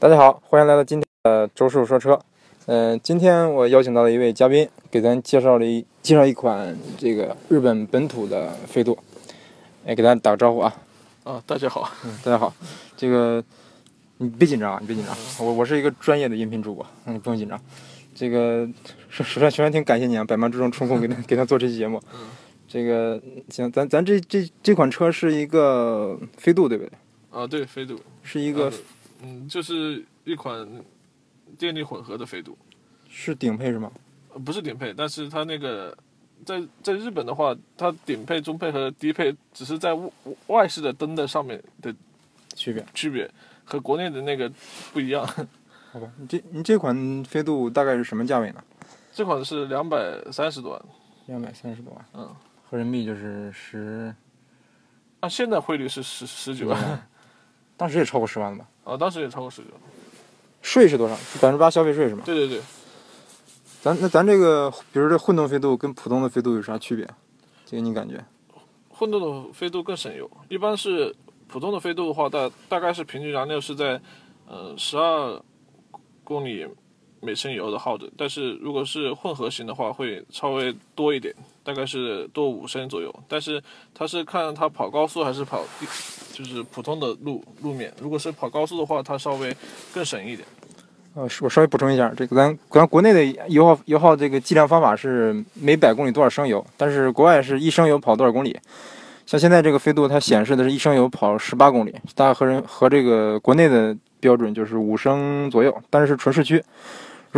大家好，欢迎来到今天的周师傅说车。嗯、今天我邀请到了一位嘉宾，给咱介绍了一介绍一款这个日本本土的飞度。哎，给大家打个招呼啊！啊，大家好，嗯，大家好。这个你别紧张啊，你别紧张，我我是一个专业的音频主播，嗯，你不用紧张。这个首首先首先挺感谢你啊，百忙之中抽空给他 给他做这期节目。嗯这个行，咱咱这这这款车是一个飞度对不对？啊，对，飞度，是一个呃嗯，就是一款电力混合的飞度，是顶配是吗？呃不是顶配，但是它那个在在日本的话，它顶配、中配和低配只是在外外饰的灯的上面的区别？区别，和国内的那个不一样。好吧，你这你这款飞度大概是什么价位呢？这款是两百三十多万，两百三十多万，嗯，合人民币就是十，啊现在汇率是十十九万，当时也超过十万了吧？啊，当时也超过十万。税是多少？百分之八消费税是吗？对对对，咱那咱这个，比如这混动飞度跟普通的飞度有啥区别？这个你感觉？混动的飞度更省油，一般是普通的飞度的话，大大概是平均燃料是在呃十二公里每升油的耗的，但是如果是混合型的话，会稍微多一点，大概是多五升左右。但是它是看它跑高速还是跑就是普通的路路面，如果是跑高速的话，它稍微更省一点。呃，我稍微补充一下，这个咱咱国内的油耗油耗这个计量方法是每百公里多少升油，但是国外是一升油跑多少公里。像现在这个飞度它显示的是一升油跑十八公里，大概和人和这个国内的标准就是五升左右，但是是纯市区。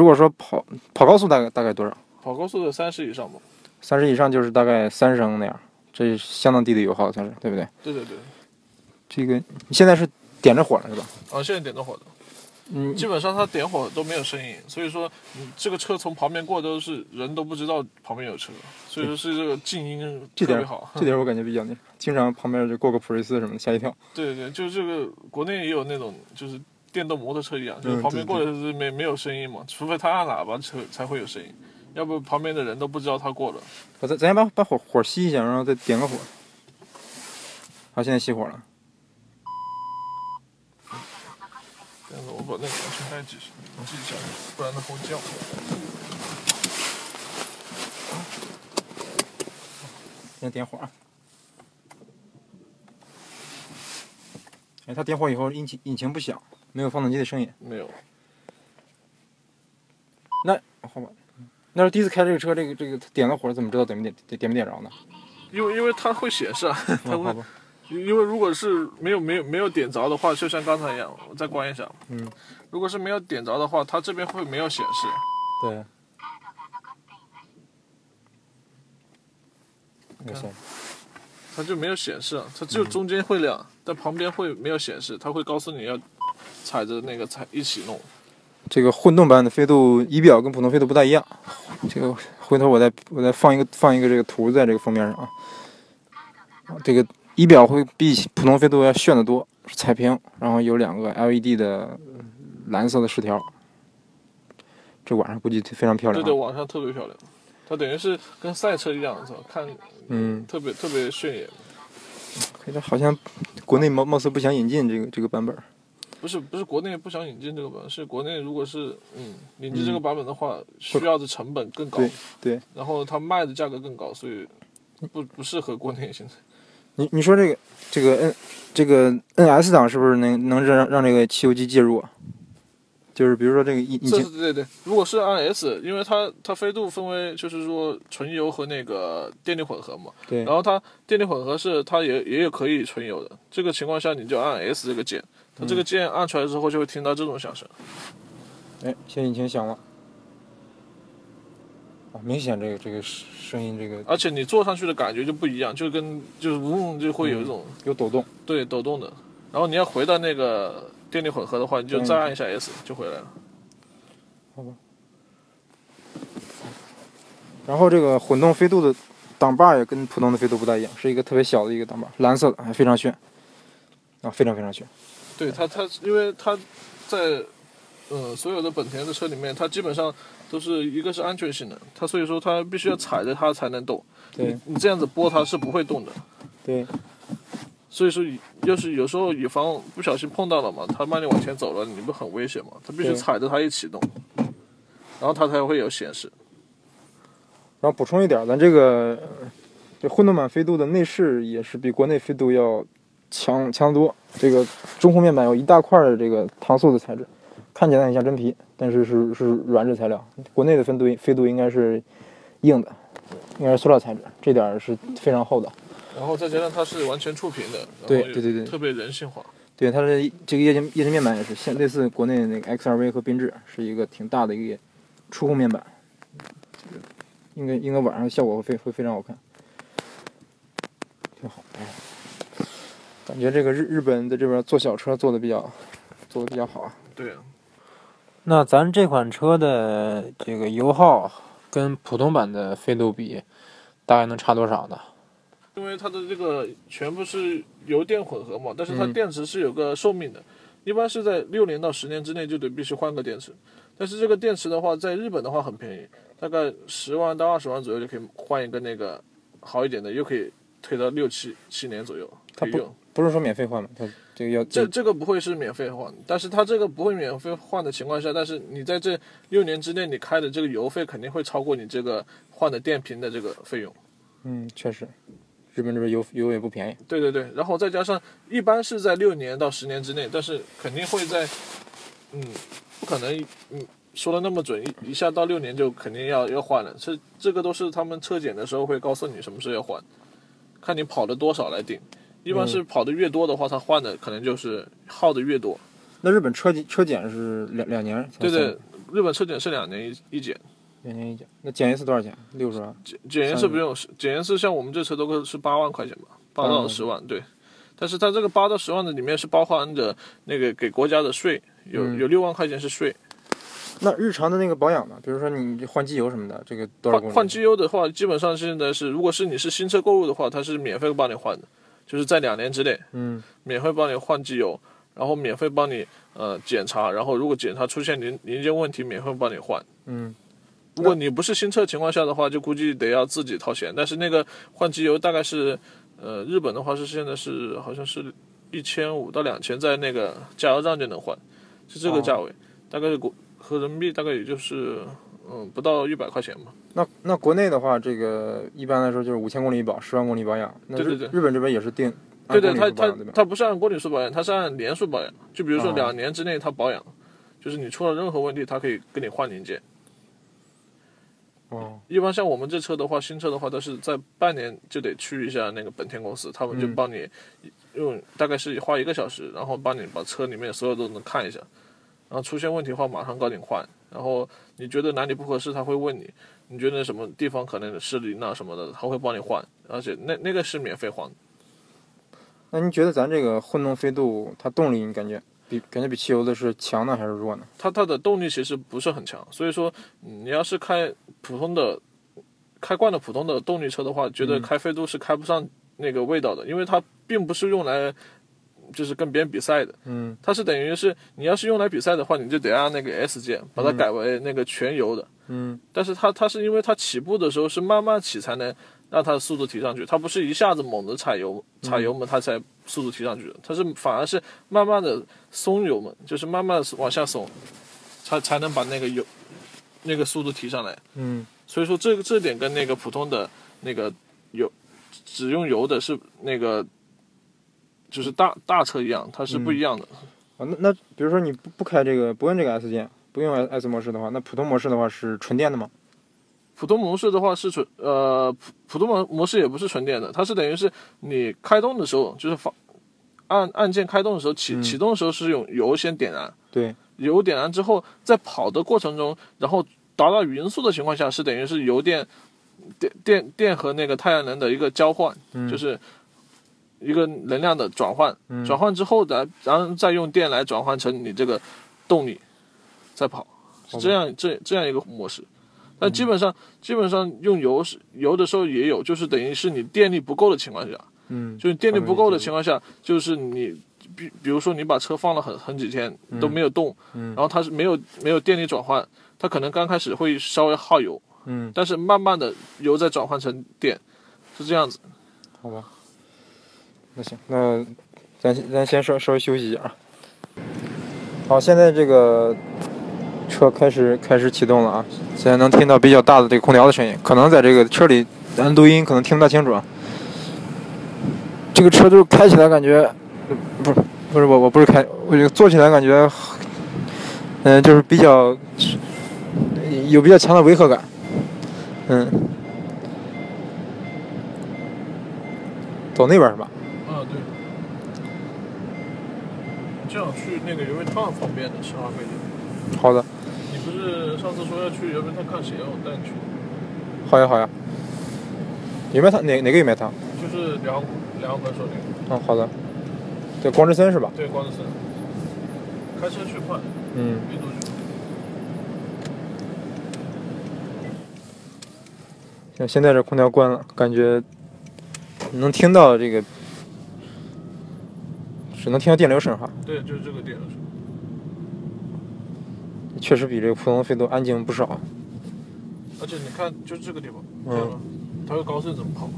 如果说跑跑高速大概大概多少？跑高速的三十以上吧。三十以上就是大概三升那样，这相当低的油耗算是，对不对？对对对，这个你现在是点着火了是吧？啊，现在点着火的。嗯，基本上它点火都没有声音，所以说你这个车从旁边过都是人都不知道旁边有车，所以说是这个静音这点特别好。这点我感觉比较那，经常旁边就过个普锐斯什么的，吓一跳。对对，就是这个国内也有那种就是电动摩托车一样，就是嗯旁边过的是没没有声音嘛，除非他按喇叭车才会有声音，要不旁边的人都不知道他过了。我咱咱先把把火火熄一下，然后再点个火。好，现在熄火了。这样子我把那个安全带系上，系一下，不然它会叫。现在点火啊。哎，它点火以后引擎引擎不响，没有发动机的声音。没有，那好吧，那是第一次开这个车，这个这个点了火，怎么知道点没点点点没点着呢？因为因为它会显示啊，它会哦，因为如果是没有没有没有点着的话，就像刚才一样，我再关一下。嗯，如果是没有点着的话，它这边会没有显示。对。没事，它就没有显示，它只有中间会亮，但旁边会没有显示，它会告诉你要踩着那个踩一起弄。这个混动版的飞度仪表跟普通飞度不太一样。这个回头我再我再放一个放一个这个图在这个封面上啊。这个仪表会比普通飞度要炫得多，是彩屏，然后有两个 LED 的蓝色的饰条。这晚上估计非常漂亮、啊。对对，晚上特别漂亮，它等于是跟赛车一样，是吧？看嗯，特别特别炫眼。可是好像国内貌貌似不想引进这个这个版本。不是不是国内不想引进这个版本，是国内如果是嗯引进这个版本的话，需要的成本更高，对对，然后它卖的价格更高，所以不不适合国内现在。你你说这个这个 N 这个 NS 档是不是能能让让这个汽油机介入啊？就是比如说这个引引擎这是对对，如果是按 S，因为它它飞度分为就是说纯油和那个电力混合嘛，对然后它电力混合是它也也有可以纯油的，这个情况下你就按 S 这个键，它这个键按出来之后就会听到这种响声。哎，现在引擎响了，啊，明显这个这个声音这个而且你坐上去的感觉就不一样，就跟就是嗡就会有一种、有抖动。对抖动的。然后你要回到那个电力混合的话，你就嗯再按一下 S 就回来了。好吧然后这个混动飞度的挡把也跟普通的飞度不大一样，是一个特别小的一个挡把，蓝色的，还非常炫，啊，非常非常炫。对它，它因为它在呃所有的本田的车里面，它基本上都是一个是安全性能，它所以说它必须要踩着它才能动。对你你这样子拨它是不会动的。对，所以说，要是有时候以防不小心碰到了嘛，它慢点往前走了，你不很危险嘛？它必须踩着它一起动，然后它才会有显示。然后补充一点，咱这个呃这混动版飞度的内饰也是比国内飞度要强强得多。这个中控面板有一大块的这个搪塑的材质，看起来很像真皮，但是是是软质材料。国内的分度飞度应该是硬的，应该是塑料材质，这点儿是非常厚的。然后再加上它是完全触屏的，对对对对特别人性化。对，它的这个液晶液晶面板也是像类似国内的那个 XRV 和缤智，是一个挺大的一个触控面板。这个应该应该晚上效果会非会非常好看，挺好。哎，感觉这个日日本在这边做小车做的比较做的比较好啊。对啊，那咱这款车的这个油耗跟普通版的飞度比，大概能差多少呢？因为它的这个全部是油电混合嘛，但是它嗯电池是有个寿命的，一般是在六年到十年之内就得必须换个电池。但是这个电池的话，在日本的话很便宜，大概十万到二十万左右就可以换一个那个好一点的，又可以推到六七七年左右它不可以用。不是说免费换吗？它这个要这这个不会是免费换，但是它这个不会免费换的情况下，但是你在这六年之内，你开的这个油费肯定会超过你这个换的电瓶的这个费用。嗯，确实，日本这边油油也不便宜。对对对，然后再加上一般是在六年到十年之内，但是肯定会在，嗯，不可能，嗯，说的那么准，一一下到六年就肯定要要换了。这这个都是他们车检的时候会告诉你什么时候要换，看你跑了多少来定。一般是跑的越多的话，它换的可能就是耗的越多。那日本车检车检是两两年？对对，日本车检是两年一一检，两年一检。那检一次多少钱？六十万。检检验是不用，检验是像我们这车都是八万块钱吧，八到十万，对。但是它这个八到十万的里面是包含着那个给国家的税，有嗯有六万块钱是税。那日常的那个保养呢？比如说你换机油什么的，这个多少？换换机油的话，基本上现在是，如果是你是新车购入的话，它是免费帮你换的，就是在两年之内嗯免费帮你换机油，然后免费帮你呃检查，然后如果检查出现零零件问题，免费帮你换。嗯如果你不是新车情况下的话，就估计得要自己掏钱。但是那个换机油大概是，呃，日本的话是现在是好像是一千五到两千，在那个加油站就能换，是这个价位，大概是国合人民币大概也就是嗯不到一百块钱吧。那那国内的话，这个一般来说就是五千公里一保，十万公里保养。那日对对对日本这边也是定对对，它它？它不是按公里数保养，它是按年数保养。就比如说哦两年之内它保养，就是你出了任何问题，它可以给你换零件。哦，一般像我们这车的话，新车的话都是在半年就得去一下那个本田公司，他们就嗯帮你用大概是花一个小时，然后帮你把车里面所有都能看一下，然后出现问题的话马上告你换。然后你觉得哪里不合适，他会问你，你觉得什么地方可能失灵啊什么的，他会帮你换，而且那那个是免费换的。那您觉得咱这个混动飞度它动力你感觉比感觉比汽油的是强呢还是弱呢？它它的动力其实不是很强，所以说嗯你要是开普通的开惯了普通的动力车的话，觉得嗯开飞度是开不上那个味道的，因为它并不是用来就是跟别人比赛的，嗯。它是等于是你要是用来比赛的话，你就得按那个 S 键把它改为那个全油的，嗯。但是它它是因为它起步的时候是慢慢起才能让它的速度提上去，它不是一下子猛的踩油踩油门它才速度提上去的，它是反而是慢慢的松油门，就是慢慢地往下松，才才能把那个油那个速度提上来。嗯。所以说这个这点跟那个普通的那个油只用油的是那个就是大大车一样，它是不一样的。啊，那那比如说你不不开这个不用这个 S 键，不用 S 模式的话，那普通模式的话是纯电的吗？普通模式的话是纯呃普普通模模式也不是纯电的，它是等于是你开动的时候就是放按按键开动的时候启、嗯启动的时候是用油先点燃，对，油点燃之后在跑的过程中，然后达到匀速的情况下是等于是油电电电电和那个太阳能的一个交换，嗯就是一个能量的转换，嗯。转换之后的然后再用电来转换成你这个动力，再跑，是这样这这样一个模式。但基本上、基本上用油是油的时候也有，就是等于是你电力不够的情况下，嗯就是电力不够的情况下，就是你比比如说你把车放了很很几天都没有动，嗯。然后它是没有没有电力转换，它可能刚开始会稍微耗油，嗯，但是慢慢的油再转换成电，是这样子。好吧。那行，那咱咱先稍稍微休息一下啊。好，现在这个车开始开始启动了啊，现在能听到比较大的这个空调的声音，可能在这个车里咱录音可能听不大清楚啊。这个车就是开起来感觉，不是不是我我不是开，我就坐起来感觉，嗯、就是比较有比较强的违和感，嗯。走那边是吧？啊，对。这样去那个游轮趟方便的，十二费点。好的，你不是上次说要去游轮趟看谁啊？我带你去。好呀好呀。有卖汤哪哪个有卖汤？就是两两本手那个。嗯，好的。对，光之森是吧？对，光之森。开车去快，嗯。没多久。像现在这空调关了，感觉能听到这个，只能听到电流声哈。对，就是这个电流声。确实比这个普通的飞度安静不少。而且你看，就这个地方，嗯？它有高速怎么跑？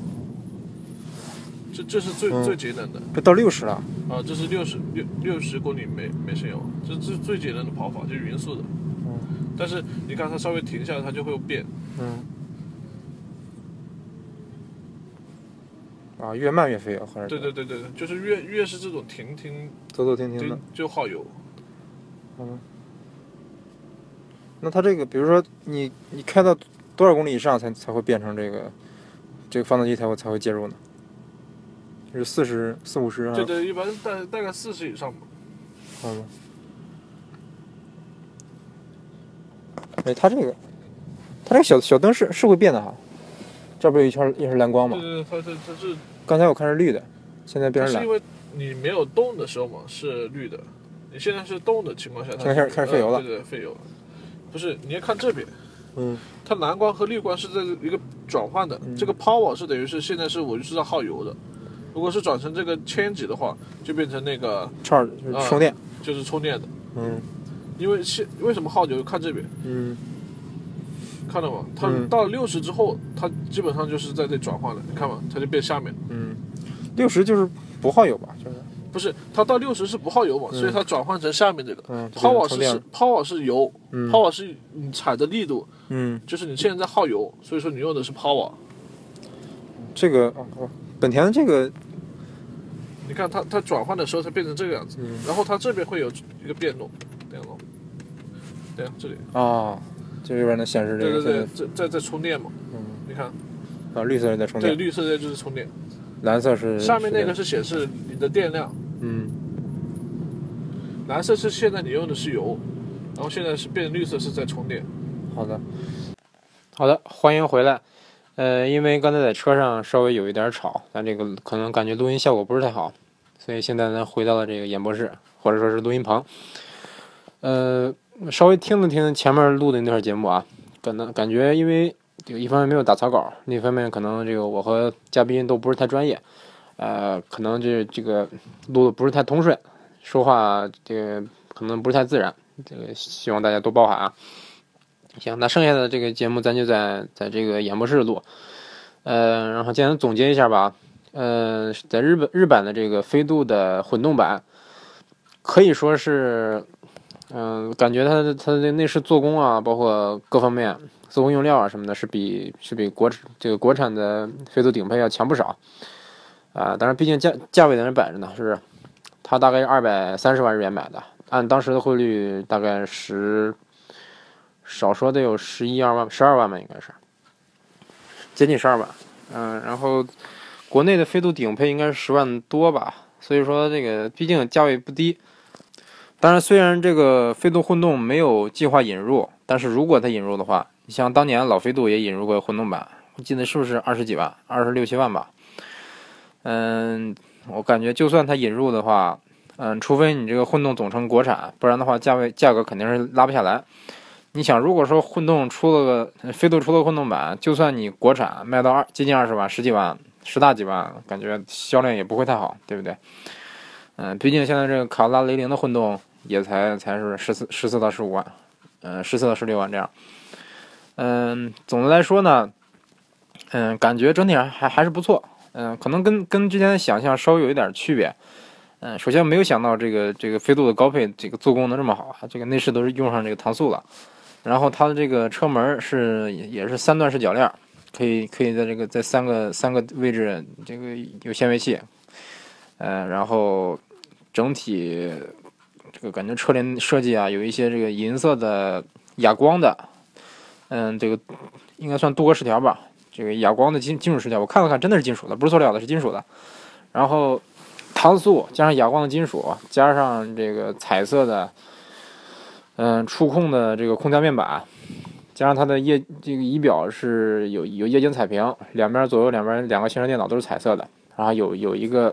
这这是最、嗯最节能的这到六十了，啊！这是六十六六十公里每每升油，这这是最节能的跑法，就是匀速的。嗯但是你看它稍微停下来，它就会变。嗯。啊，越慢越费油，还是对对对对对，就是越越是这种停停走走停停的。就耗油。嗯。那它这个，比如说你你开到多少公里以上才才会变成这个这个发动机才会才会介入呢？是四十四五十啊？对对，一般大大概四十以上吧。好吗？哎，它这个，它这个小小灯是是会变的哈，这不是有一圈也是蓝光吗对？对对，它它它是刚才我看是绿的，现在变成蓝它是因。为你没有动的时候嘛是绿的，你现在是动的情况下，它开始开始费油了。呃对对，费油了。不是，你要看这边，嗯。它蓝光和绿光是在一个转换的，这个 power 是等于是现在是我就是在耗油的，如果是转成这个千级的话，就变成那个叉儿就是充电。就是充电的，嗯。因为现为什么耗油？看这边，嗯看到吗？它嗯到了六十之后，它基本上就是在这转换了，你看嘛，它就变下面。嗯，六十就是不耗油吧？就是不是，它到六十是不耗油嘛，所以它转换成下面这个。嗯 power 是 power 是油、嗯 p o w e r 是你踩的力度，嗯，就是你现在在耗油，所以说你用的是 power。这个本田的这个你看它它转换的时候，它变成这个样子，嗯然后它这边会有一个变动，变动，对啊，这里，啊，这里边能显示这个对对对现，在在在充电嘛，嗯你看，啊，绿色是在充对，电，绿色的就是充电，蓝色是上面那个是是显示你的电量，嗯蓝色是现在你用的是油，然后现在是变绿色是在充电。好的，好的，欢迎回来。呃，因为刚才在车上稍微有一点吵，但这个可能感觉录音效果不是太好，所以现在呢回到了这个演播室，或者说是录音棚。呃，稍微听了听前面录的那段节目啊，可能感觉因为这个一方面没有打草稿，另一方面可能这个我和嘉宾都不是太专业，呃，可能这这个录的不是太通顺，说话这个可能不是太自然，这个希望大家多包涵啊。行，那剩下的这个节目咱就在在这个演播室录，呃，然后简单总结一下吧。呃，在日本日版的这个飞度的混动版，可以说是，嗯、感觉它的它的内饰做工啊，包括各方面做工用料啊什么的，是比是比国这个国产的飞度顶配要强不少。啊、当然，毕竟价价位在那摆着呢，是不是？它大概是二百三十万日元买的，按当时的汇率大概十。少说得有十一二万，十二万吧，应该是接近十二万。嗯，然后国内的飞度顶配应该是十万多吧，所以说这个毕竟价位不低。当然，虽然这个飞度混动没有计划引入，但是如果它引入的话，你像当年老飞度也引入过混动版，我记得是不是二十几万，二十六七万吧？嗯，我感觉就算它引入的话，嗯，除非你这个混动总成国产，不然的话价位价格肯定是拉不下来。你想，如果说混动出了个飞度出了混动版，就算你国产卖到二接近二十万、十几万、十大几万，感觉销量也不会太好，对不对？嗯，毕竟现在这个卡罗拉雷凌的混动也才才是十四十四到十五万，嗯，十四到十六万这样。嗯，总的来说呢，嗯，感觉整体上还还是不错。嗯，可能跟跟之前的想象稍微有一点区别。嗯，首先没有想到这个这个飞度的高配这个做工能这么好啊，这个内饰都是用上这个搪塑了。然后它的这个车门是也是三段式铰链，可以可以在这个在三个三个位置这个有限位器。呃，然后整体就感觉车联设计啊，有一些这个银色的哑光的，嗯，这个应该算镀铬饰条吧，这个哑光的金金属饰条，我看了看，真的是金属的，不是塑料的，是金属的。然后。搪塑加上哑光的金属，加上这个彩色的，嗯，触控的这个空调面板，加上它的液这个仪表是有有液晶彩屏，两边左右两边两个行车电脑都是彩色的，然后有有一个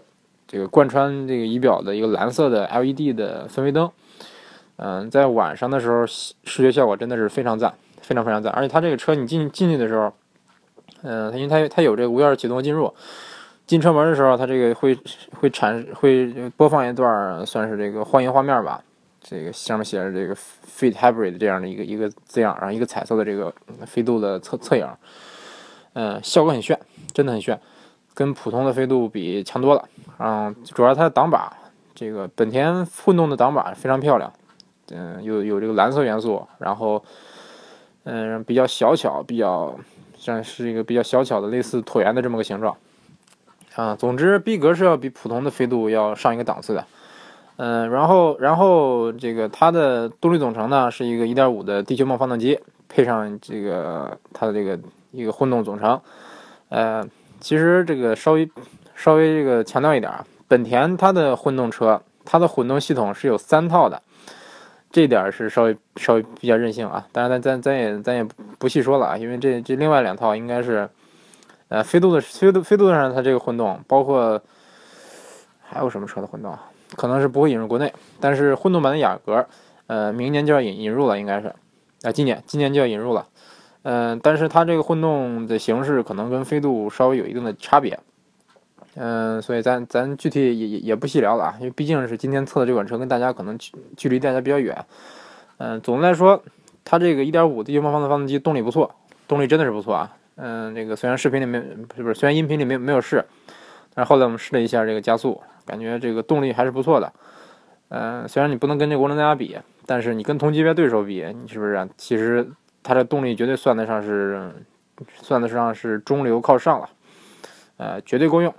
这个贯穿这个仪表的一个蓝色的 LED 的氛围灯，嗯，在晚上的时候视觉效果真的是非常赞，非常非常赞，而且它这个车你进进去的时候，嗯，因为它它有这个无钥匙启动进入。进车门的时候，它这个会会产会播放一段算是这个欢迎画面吧。这个上面写着这个 “Fit Hybrid” 这样的一个一个字样，然后一个彩色的这个飞度的侧侧影，嗯，效果很炫，真的很炫，跟普通的飞度比强多了。嗯，主要它的挡把，这个本田混动的挡把非常漂亮，嗯，有有这个蓝色元素，然后嗯比较小巧，比较像是一个比较小巧的类似椭圆的这么个形状。啊，总之，逼格是要比普通的飞度要上一个档次的。嗯，然后，然后这个它的动力总成呢是一个1.5的地球梦发动机，配上这个它的这个一个混动总成。呃，其实这个稍微稍微这个强调一点啊，本田它的混动车，它的混动系统是有三套的，这点是稍微稍微比较任性啊。当然，咱咱咱也咱也不细说了啊，因为这这另外两套应该是。呃，飞度的飞度飞度上它这个混动，包括还有什么车的混动，可能是不会引入国内，但是混动版的雅阁，呃，明年就要引引入了，应该是，啊，今年今年就要引入了，嗯，但是它这个混动的形式可能跟飞度稍微有一定的差别，嗯，所以咱咱具体也也也不细聊了啊，因为毕竟是今天测的这款车跟大家可能距距离大家比较远，嗯，总的来说，它这个1.5地球方的发动机动力不错，动力真的是不错啊。嗯，这个虽然视频里面是不是，虽然音频里面没有试，但是后来我们试了一下这个加速，感觉这个动力还是不错的。嗯，虽然你不能跟这涡轮增压比，但是你跟同级别对手比，你是不是？其实它的动力绝对算得上是，算得上是中流靠上了，呃，绝对够用。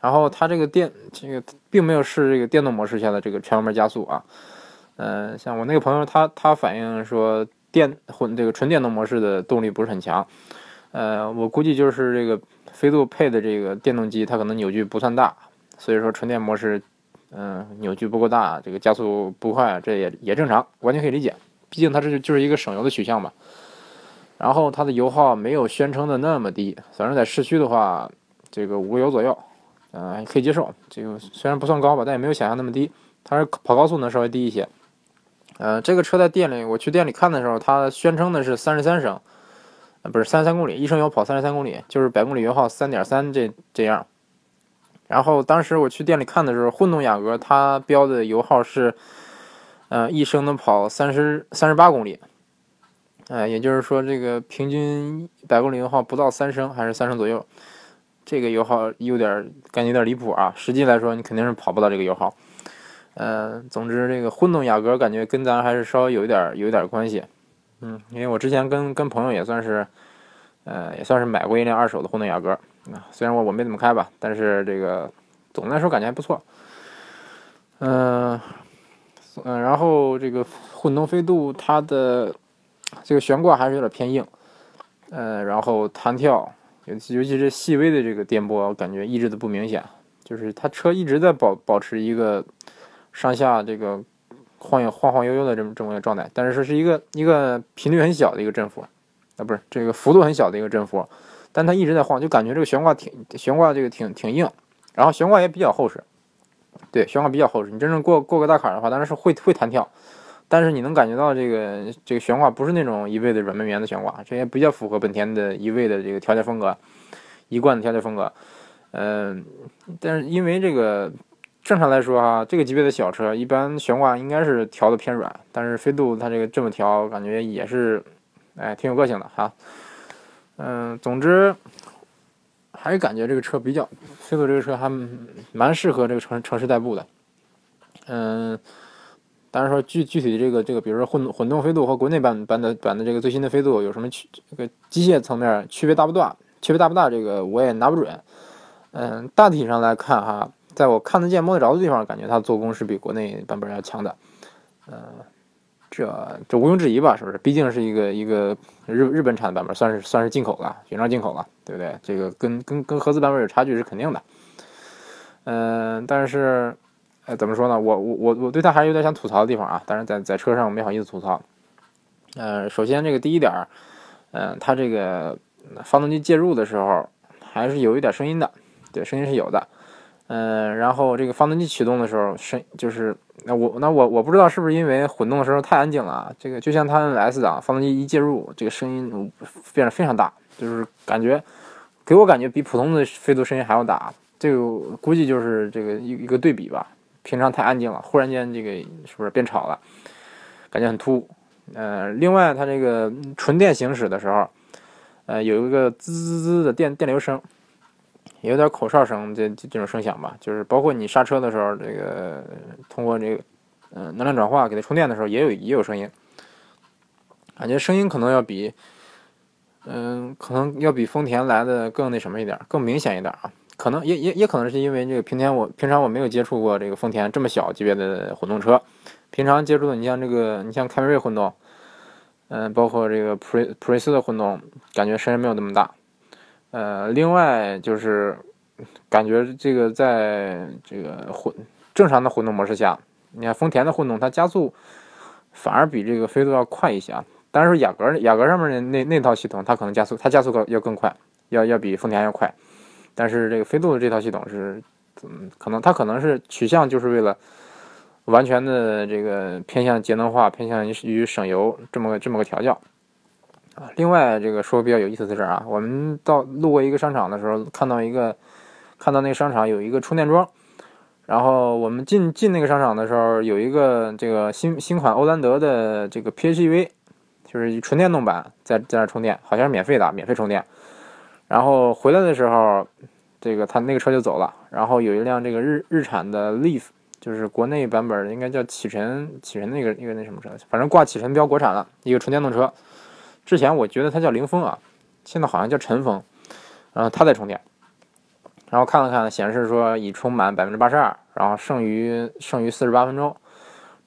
然后它这个电，这个并没有试这个电动模式下的这个全油门加速啊。嗯，像我那个朋友，他他反映说电混这个纯电动模式的动力不是很强。呃，我估计就是这个飞度配的这个电动机，它可能扭矩不算大，所以说纯电模式，嗯，扭矩不够大，这个加速不快，这也也正常，完全可以理解。毕竟它这就是一个省油的取向嘛。然后它的油耗没有宣称的那么低，反正在市区的话，这个五个油左右，嗯，可以接受。这个虽然不算高吧，但也没有想象那么低。它是跑高速能稍微低一些。呃，这个车在店里，我去店里看的时候，它宣称的是三十三升。啊，不是三十三公里，一升油跑三十三公里，就是百公里油耗三点三这这样。然后当时我去店里看的时候，混动雅阁它标的油耗是，呃，一升能跑三十三十八公里。哎，也就是说这个平均百公里油耗不到三升，还是三升左右。这个油耗有点感觉有点离谱啊！实际来说，你肯定是跑不到这个油耗。嗯，总之这个混动雅阁感觉跟咱还是稍微有一点有一点关系。嗯，因为我之前跟跟朋友也算是，呃，也算是买过一辆二手的混动雅阁啊。虽然我我没怎么开吧，但是这个总的来说感觉还不错。嗯嗯，然后这个混动飞度它的这个悬挂还是有点偏硬，呃，然后弹跳，尤其尤其是细微的这个颠簸，我感觉抑制的不明显，就是它车一直在保保持一个上下这个。晃悠晃晃悠悠的这么这么一个状态，但是说是一个一个频率很小的一个振幅，啊不是这个幅度很小的一个振幅，但它一直在晃，就感觉这个悬挂挺悬挂这个挺挺硬，然后悬挂也比较厚实，对悬挂比较厚实，你真正过过个大坎的话，当然是会会弹跳，但是你能感觉到这个这个悬挂不是那种一味的软绵绵的悬挂，这也比较符合本田的一味的这个调教风格，一贯的调教风格，嗯，但是因为这个。正常来说啊，这个级别的小车一般悬挂应该是调的偏软，但是飞度它这个这么调，感觉也是，哎，挺有个性的哈。嗯，总之还是感觉这个车比较，飞度这个车还蛮适合这个城城市代步的。嗯，当然说具具体的这个这个，比如说混混动飞度和国内版版的版的这个最新的飞度有什么区这个机械层面区别大不大？区别大不大？这个我也拿不准。嗯，大体上来看哈，在我看得见摸得着的地方，感觉它做工是比国内版本要强的。嗯，这这毋庸置疑吧？是不是？毕竟是一个一个日日本产的版本，算是算是进口了，原装进口了，对不对？这个跟跟跟合资版本有差距是肯定的。嗯，但是，呃，怎么说呢？我我我我对它还是有点想吐槽的地方啊。但是在在车上我没好意思吐槽。呃，首先这个第一点，嗯，它这个发动机介入的时候还是有一点声音的。对，声音是有的，嗯，然后这个发动机启动的时候，声就是那我那我我不知道是不是因为混动的时候太安静了，这个就像它 S 档发动机一介入，这个声音变得非常大，就是感觉给我感觉比普通的飞度声音还要大，这个估计就是这个一一个对比吧，平常太安静了，忽然间这个是不是变吵了，感觉很突兀，呃，另外它这个纯电行驶的时候，呃，有一个滋滋滋的电电流声。有点口哨声，这这种声响吧，就是包括你刹车的时候，这个通过这个嗯能量转化给它充电的时候，也有也有声音，感觉声音可能要比嗯可能要比丰田来的更那什么一点，更明显一点啊。可能也也也可能是因为这个平田我平常我没有接触过这个丰田这么小级别的混动车，平常接触的你像这个你像凯美瑞混动，嗯，包括这个普锐普锐斯的混动，感觉声音没有那么大。呃，另外就是感觉这个在这个混正常的混动模式下，你看丰田的混动它加速反而比这个飞度要快一些啊。当然说雅阁雅阁上面的那那套系统，它可能加速它加速要要更快，要要比丰田要快。但是这个飞度的这套系统是，嗯，可能它可能是取向就是为了完全的这个偏向节能化，偏向于省油这么个这么个调教。啊，另外这个说比较有意思的事儿啊，我们到路过一个商场的时候，看到一个，看到那个商场有一个充电桩，然后我们进进那个商场的时候，有一个这个新新款欧蓝德的这个 PHEV，就是纯电动版，在在那充电，好像是免费的，免费充电。然后回来的时候，这个他那个车就走了，然后有一辆这个日日产的 Leaf，就是国内版本应该叫启辰启辰那个那个那什么车，反正挂启辰标国产了一个纯电动车。之前我觉得它叫凌风啊，现在好像叫晨风，然后它在充电，然后看了看显示说已充满百分之八十二，然后剩余剩余四十八分钟，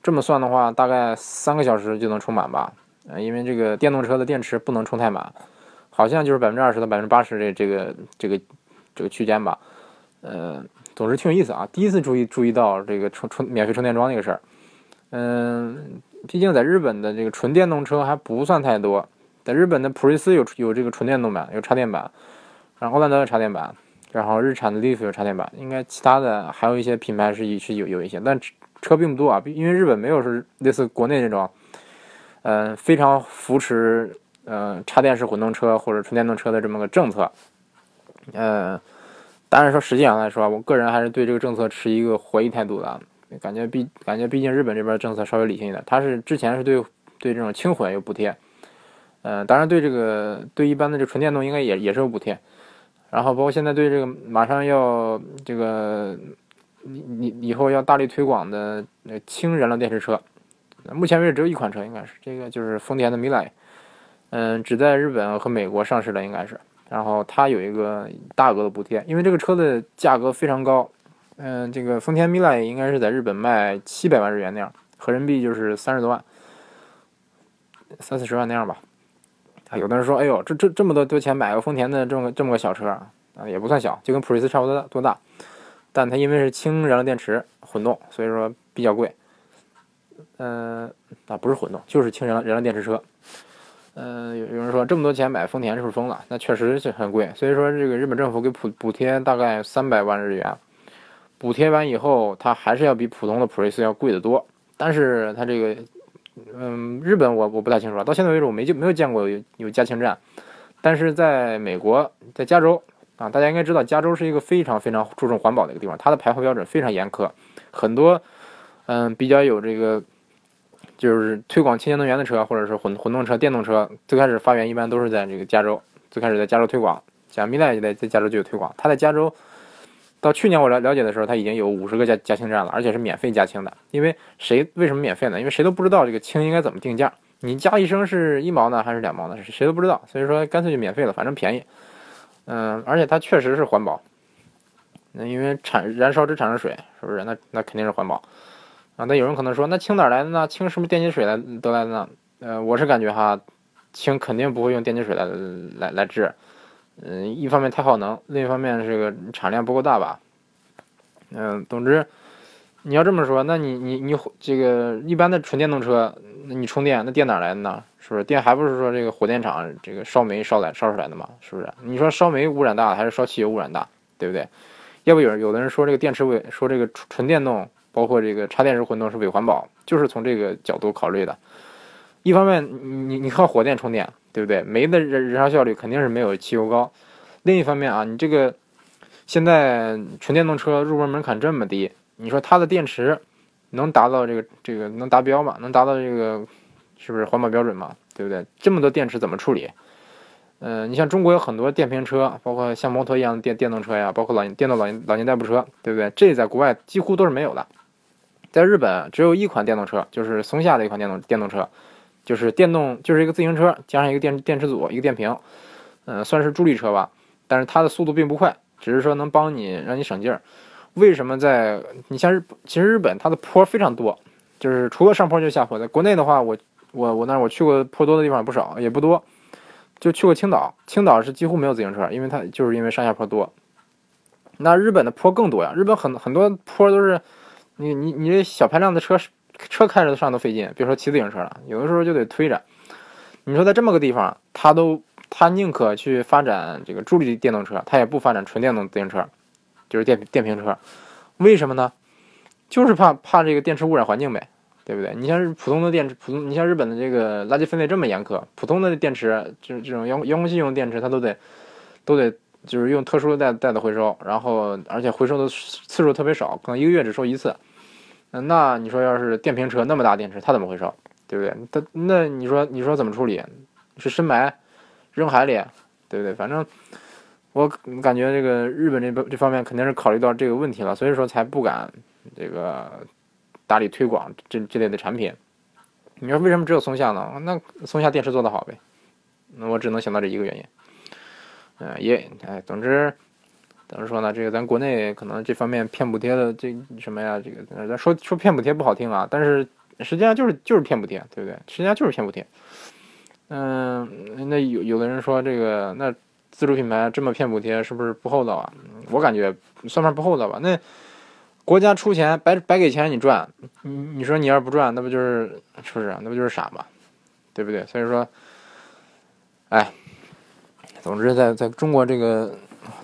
这么算的话大概三个小时就能充满吧？啊，因为这个电动车的电池不能充太满，好像就是百分之二十到百分之八十这这个这个这个区间吧。呃，总之挺有意思啊，第一次注意注意到这个充充免费充电桩那个事儿。嗯，毕竟在日本的这个纯电动车还不算太多。在日本的普锐斯有有这个纯电动版，有插电版，然后欧蓝德有插电版，然后日产的 Leaf 有插电版，应该其他的还有一些品牌是是有有一些，但车并不多啊，因为日本没有是类似国内那种，嗯，非常扶持嗯插电式混动车或者纯电动车的这么个政策，嗯，当然说实际上来说，我个人还是对这个政策持一个怀疑态度的，感觉毕感觉毕竟日本这边政策稍微理性一点，它是之前是对对这种轻混有补贴。嗯，当然对这个对一般的这纯电动应该也也是有补贴，然后包括现在对这个马上要这个你你以后要大力推广的那轻燃料电池车，目前为止只有一款车，应该是这个就是丰田的 Mirai，嗯，只在日本和美国上市的应该是，然后它有一个大额的补贴，因为这个车的价格非常高，嗯，这个丰田 Mirai 应该是在日本卖七百万日元那样，合人民币就是三十多万，三四十万那样吧。啊，有的人说，哎呦，这这这么多多钱买个丰田的这么这么个小车啊，也不算小，就跟普锐斯差不多多大，但它因为是氢燃料电池混动，所以说比较贵。嗯，啊，不是混动，就是氢燃燃料电池车。嗯，有有人说这么多钱买丰田是不是疯了？那确实是很贵。所以说这个日本政府给补补贴大概三百万日元，补贴完以后，它还是要比普通的普锐斯要贵得多。但是它这个。嗯，日本我我不太清楚，到现在为止我没就没有见过有有加氢站，但是在美国，在加州啊，大家应该知道，加州是一个非常非常注重环保的一个地方，它的排放标准非常严苛，很多嗯比较有这个就是推广清洁能源的车或者是混混动车、电动车，最开始发源一般都是在这个加州，最开始在加州推广，像米莱在在加州就有推广，他在加州到去年我了了解的时候，他已经有五十个加加氢站了，而且是免费加氢的。因为谁为什么免费呢？因为谁都不知道这个氢应该怎么定价，你加一升是一毛呢还是两毛呢？谁都不知道，所以说干脆就免费了，反正便宜。嗯，而且它确实是环保。那因为产燃烧只产生水，是不是？那那肯定是环保啊。那有人可能说，那氢哪来的呢？氢是不是电解水来得来的呢？呃，我是感觉哈，氢肯定不会用电解水来来来制。嗯，一方面太耗能，另一方面这个产量不够大吧。嗯，总之你要这么说，那你你你这个一般的纯电动车，你充电那电哪来的呢？是不是电还不是说这个火电厂这个烧煤烧来烧出来的嘛？是不是？你说烧煤污染大还是烧汽油污染大？对不对？要不有人有的人说这个电池为说这个纯电动，包括这个插电式混动是伪环保，就是从这个角度考虑的。一方面，你你靠火电充电，对不对？煤的燃燃烧效率肯定是没有汽油高。另一方面啊，你这个现在纯电动车入门门槛这么低，你说它的电池能达到这个这个能达标吗？能达到这个是不是环保标准吗？对不对？这么多电池怎么处理？嗯，你像中国有很多电瓶车，包括像摩托一样的电电动车呀，包括老电动老年老年代步车，对不对？这在国外几乎都是没有的。在日本只有一款电动车，就是松下的一款电动电动车，就是电动就是一个自行车加上一个电电池组一个电瓶，嗯，算是助力车吧。但是它的速度并不快，只是说能帮你让你省劲儿。为什么在你像日其实日本它的坡非常多，就是除了上坡就下坡。在国内的话，我我我那我去过坡多的地方不少，也不多。就去过青岛，青岛是几乎没有自行车，因为它就是因为上下坡多。那日本的坡更多呀，日本很很多坡都是，你你你这小排量的车车开着上都费劲，别说骑自行车了，有的时候就得推着。你说在这么个地方，他都他宁可去发展这个助力电动车，他也不发展纯电动自行车，就是电电瓶车，为什么呢？就是怕怕这个电池污染环境呗。对不对？你像是普通的电池，普通你像日本的这个垃圾分类这么严苛，普通的电池就是这种遥控遥控器用电池，它都得都得就是用特殊的袋袋子回收，然后而且回收的次数特别少，可能一个月只收一次。那你说要是电瓶车那么大电池，它怎么回收？对不对？它那你说你说怎么处理？是深埋扔海里？对不对？反正我感觉这个日本这这方面肯定是考虑到这个问题了，所以说才不敢这个。大力推广这这类的产品，你说为什么只有松下呢？那松下电池做得好呗。那我只能想到这一个原因。嗯，也哎，总之怎么说呢？这个咱国内可能这方面骗补贴的这什么呀？这个咱说说骗补贴不好听啊，但是实际上就是就是骗补贴，对不对？实际上就是骗补贴。嗯，那有有的人说这个那自主品牌这么骗补贴是不是不厚道啊？我感觉算不上不厚道吧。那国家出钱，白白给钱你赚，你你说你要是不赚，那不就是是不是？那不就是傻吗？对不对？所以说，哎，总之在在中国这个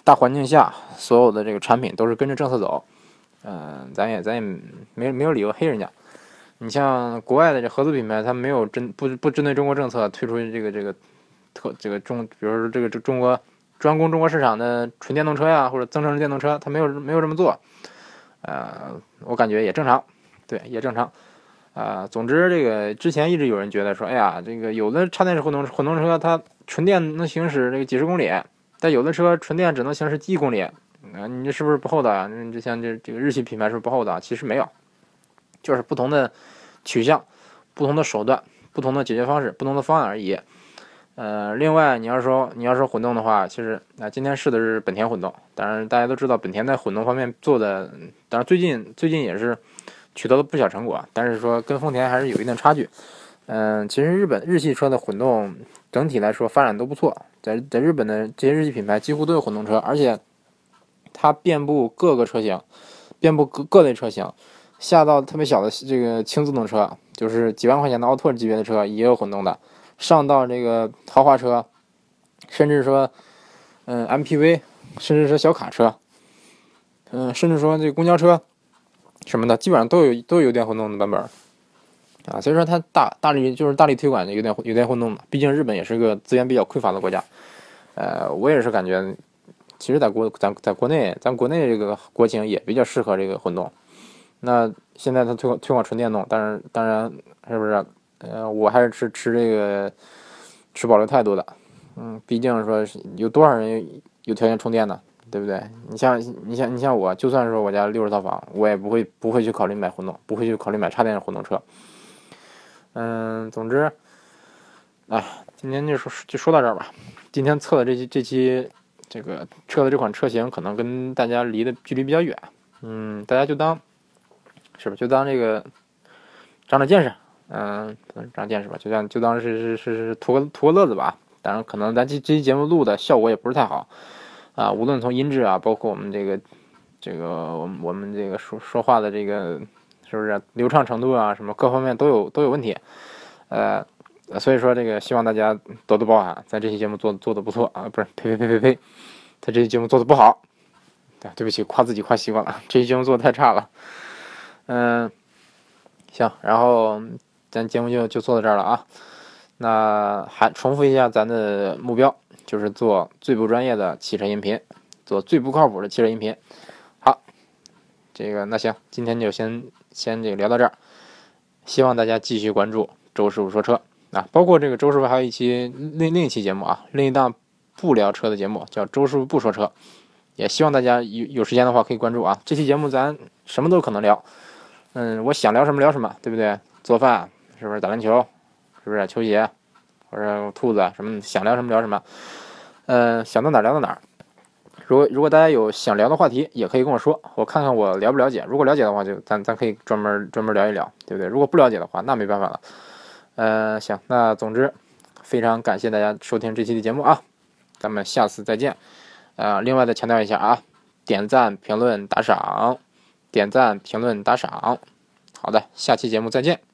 大环境下，所有的这个产品都是跟着政策走，嗯，咱也咱也没没有理由黑人家。你像国外的这合资品牌，它没有针不不针对中国政策推出这个这个特这个中，比如说这个这中国专攻中国市场的纯电动车呀，或者增程式电动车，它没有没有这么做。呃，我感觉也正常，对，也正常。啊，总之这个之前一直有人觉得说，哎呀，这个有的插电式混动混动车它纯电能行驶这个几十公里，但有的车纯电只能行驶几公里，啊，你这是不是不厚道啊？你就像这这个日系品牌是不是不厚道？其实没有，就是不同的取向、不同的手段、不同的解决方式、不同的方案而已。呃，另外你要说你要说混动的话，其实那今天试的是本田混动，当然大家都知道本田在混动方面做的，当然最近最近也是取得了不小成果，但是说跟丰田还是有一定差距。嗯，其实日本日系车的混动整体来说发展都不错，在在日本的这些日系品牌几乎都有混动车，而且它遍布各个车型，遍布各各类车型，下到特别小的这个轻自动车，就是几万块钱的奥拓级别的车也有混动的。上到这个豪华车，甚至说，嗯，MPV，甚至说小卡车，嗯，甚至说这公交车什么的，基本上都有都有油电混动的版本啊。所以说，它大大力就是大力推广油电油电混动的。毕竟日本也是个资源比较匮乏的国家。呃，我也是感觉，其实在国咱在国内，咱国内这个国情也比较适合这个混动。那现在它推广推广纯电动，但是当然是不是？呃，我还是持持这个持保留态度的，嗯，毕竟说有多少人有条件充电呢，对不对？你像你像你像我，就算说我家六十套房，我也不会不会去考虑买混动，不会去考虑买插电的混动车。嗯，总之，哎，今天就说就说到这儿吧。今天测的这期这期这个车的这款车型，可能跟大家离的距离比较远。嗯，大家就当是吧？就当这个长长见识，嗯，长见识吧。就像就当是是是是图个图个乐子吧。当然，可能咱这这期节目录的效果也不是太好啊。无论从音质啊，包括我们这个这个我们我们这个说说话的这个。是不是流畅程度啊，什么各方面都有都有问题，呃，所以说这个希望大家多多包涵，咱这期节目做做的不错啊，不是，呸呸呸呸呸，他这期节目做的不好，对，对不起，夸自己夸习惯了，这期节目做的太差了，嗯，行，然后咱节目就就做到这儿了啊，那还重复一下咱的目标，就是做最不专业的汽车音频，做最不靠谱的汽车音频，好，这个那行，今天就先。先这个聊到这儿，希望大家继续关注周师傅说车啊，包括这个周师傅还有一期另另一期节目啊，另一档不聊车的节目叫周师傅不说车，也希望大家有有时间的话可以关注啊。这期节目咱什么都可能聊，嗯，我想聊什么聊什么，对不对？做饭是不是？打篮球是不是？球鞋或者兔子啊什么，想聊什么聊什么，嗯，想到哪聊到哪。如果如果大家有想聊的话题，也可以跟我说，我看看我了不了解。如果了解的话，就咱咱可以专门专门聊一聊，对不对？如果不了解的话，那没办法了。呃，行，那总之非常感谢大家收听这期的节目啊，咱们下次再见。呃，另外再强调一下啊，点赞、评论、打赏，点赞、评论、打赏。好的，下期节目再见。